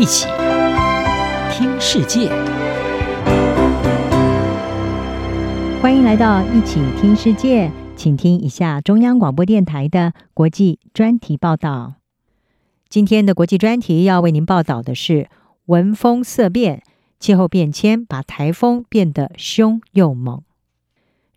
一起听世界，欢迎来到一起听世界，请听一下中央广播电台的国际专题报道。今天的国际专题要为您报道的是：闻风色变，气候变迁把台风变得凶又猛。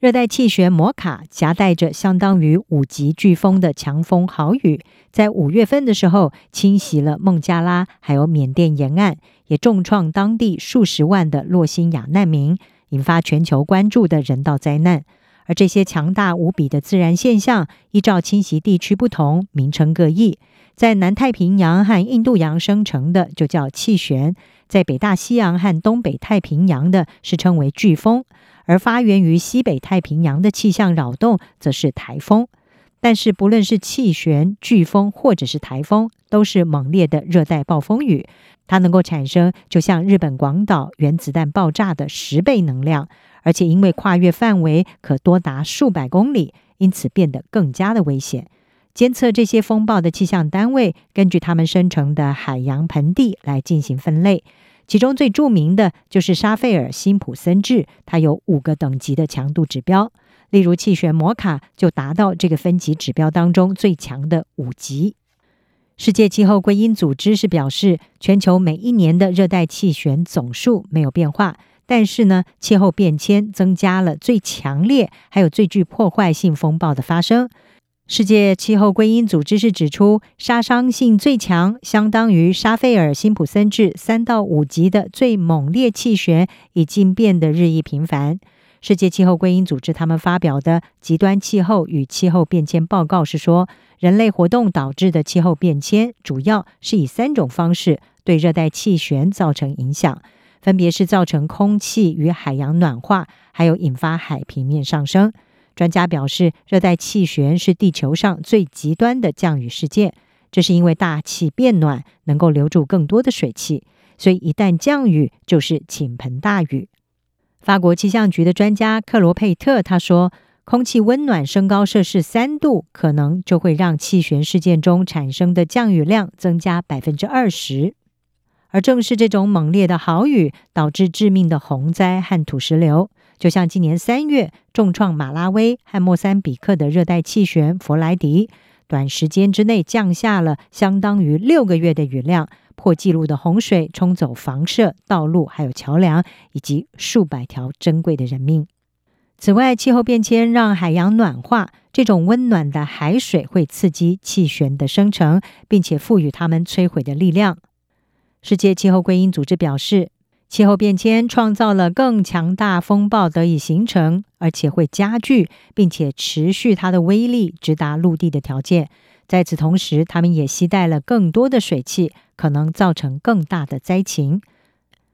热带气旋摩卡夹带着相当于五级飓风的强风豪雨，在五月份的时候侵袭了孟加拉，还有缅甸沿岸，也重创当地数十万的洛兴亚难民，引发全球关注的人道灾难。而这些强大无比的自然现象，依照侵袭地区不同，名称各异。在南太平洋和印度洋生成的就叫气旋，在北大西洋和东北太平洋的是称为飓风。而发源于西北太平洋的气象扰动，则是台风。但是，不论是气旋、飓风，或者是台风，都是猛烈的热带暴风雨。它能够产生就像日本广岛原子弹爆炸的十倍能量，而且因为跨越范围可多达数百公里，因此变得更加的危险。监测这些风暴的气象单位，根据它们生成的海洋盆地来进行分类。其中最著名的就是沙费尔辛普森制，它有五个等级的强度指标。例如气旋摩卡就达到这个分级指标当中最强的五级。世界气候归因组织是表示，全球每一年的热带气旋总数没有变化，但是呢，气候变迁增加了最强烈还有最具破坏性风暴的发生。世界气候归因组织是指出，杀伤性最强，相当于沙菲尔辛普森制三到五级的最猛烈气旋，已经变得日益频繁。世界气候归因组织他们发表的极端气候与气候变迁报告是说，人类活动导致的气候变迁，主要是以三种方式对热带气旋造成影响，分别是造成空气与海洋暖化，还有引发海平面上升。专家表示，热带气旋是地球上最极端的降雨事件。这是因为大气变暖，能够留住更多的水汽，所以一旦降雨，就是倾盆大雨。法国气象局的专家克罗佩特他说，空气温暖升高摄氏三度，可能就会让气旋事件中产生的降雨量增加百分之二十。而正是这种猛烈的豪雨，导致致命的洪灾和土石流。就像今年三月重创马拉维和莫三比克的热带气旋弗莱迪，短时间之内降下了相当于六个月的雨量，破纪录的洪水冲走房舍、道路，还有桥梁，以及数百条珍贵的人命。此外，气候变迁让海洋暖化，这种温暖的海水会刺激气旋的生成，并且赋予它们摧毁的力量。世界气候归因组织表示，气候变迁创造了更强大风暴得以形成，而且会加剧，并且持续它的威力直达陆地的条件。在此同时，它们也携带了更多的水汽，可能造成更大的灾情。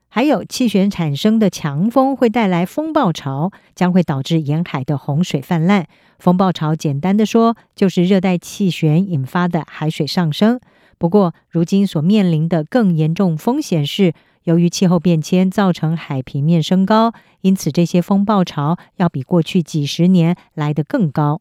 还有气旋产生的强风会带来风暴潮，将会导致沿海的洪水泛滥。风暴潮简单的说，就是热带气旋引发的海水上升。不过，如今所面临的更严重风险是。由于气候变迁造成海平面升高，因此这些风暴潮要比过去几十年来得更高。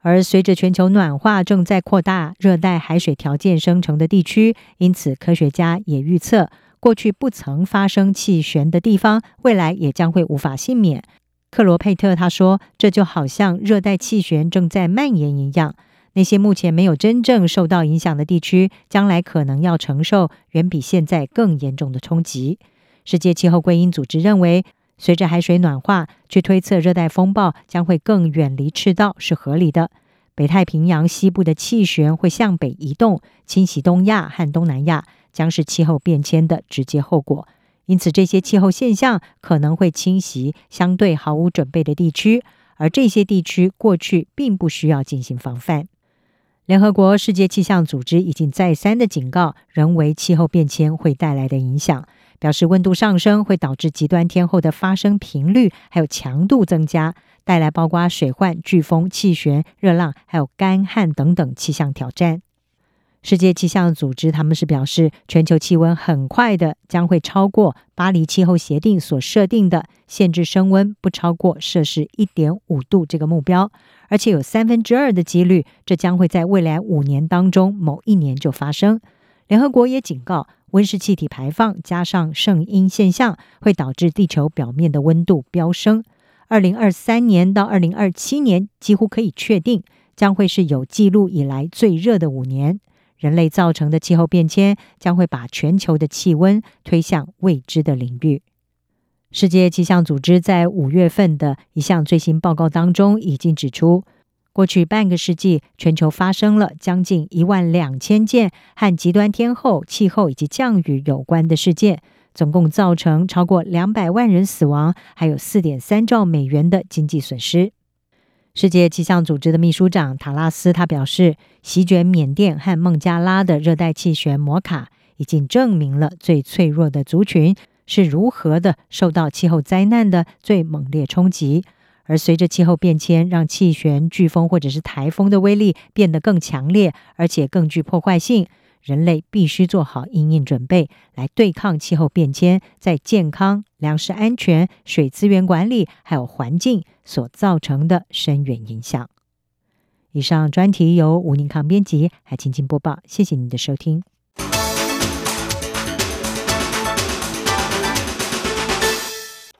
而随着全球暖化正在扩大热带海水条件生成的地区，因此科学家也预测，过去不曾发生气旋的地方，未来也将会无法幸免。克罗佩特他说：“这就好像热带气旋正在蔓延一样。”那些目前没有真正受到影响的地区，将来可能要承受远比现在更严重的冲击。世界气候归因组织认为，随着海水暖化，去推测热带风暴将会更远离赤道是合理的。北太平洋西部的气旋会向北移动，侵袭东亚和东南亚，将是气候变迁的直接后果。因此，这些气候现象可能会侵袭相对毫无准备的地区，而这些地区过去并不需要进行防范。联合国世界气象组织已经再三的警告，人为气候变迁会带来的影响，表示温度上升会导致极端天候的发生频率还有强度增加，带来包括水患、飓风、气旋、热浪还有干旱等等气象挑战。世界气象组织他们是表示，全球气温很快的将会超过巴黎气候协定所设定的限制升温不超过摄氏一点五度这个目标。而且有三分之二的几率，这将会在未来五年当中某一年就发生。联合国也警告，温室气体排放加上圣婴现象会导致地球表面的温度飙升。二零二三年到二零二七年，几乎可以确定将会是有记录以来最热的五年。人类造成的气候变迁将会把全球的气温推向未知的领域。世界气象组织在五月份的一项最新报告当中已经指出，过去半个世纪，全球发生了将近一万两千件和极端天候、气候以及降雨有关的事件，总共造成超过两百万人死亡，还有四点三兆美元的经济损失。世界气象组织的秘书长塔拉斯他表示，席卷缅甸和孟加拉的热带气旋摩卡，已经证明了最脆弱的族群是如何的受到气候灾难的最猛烈冲击。而随着气候变迁，让气旋、飓风或者是台风的威力变得更强烈，而且更具破坏性。人类必须做好应应准备，来对抗气候变迁在健康、粮食安全、水资源管理还有环境所造成的深远影响。以上专题由吴宁康编辑，还请进播报。谢谢您的收听。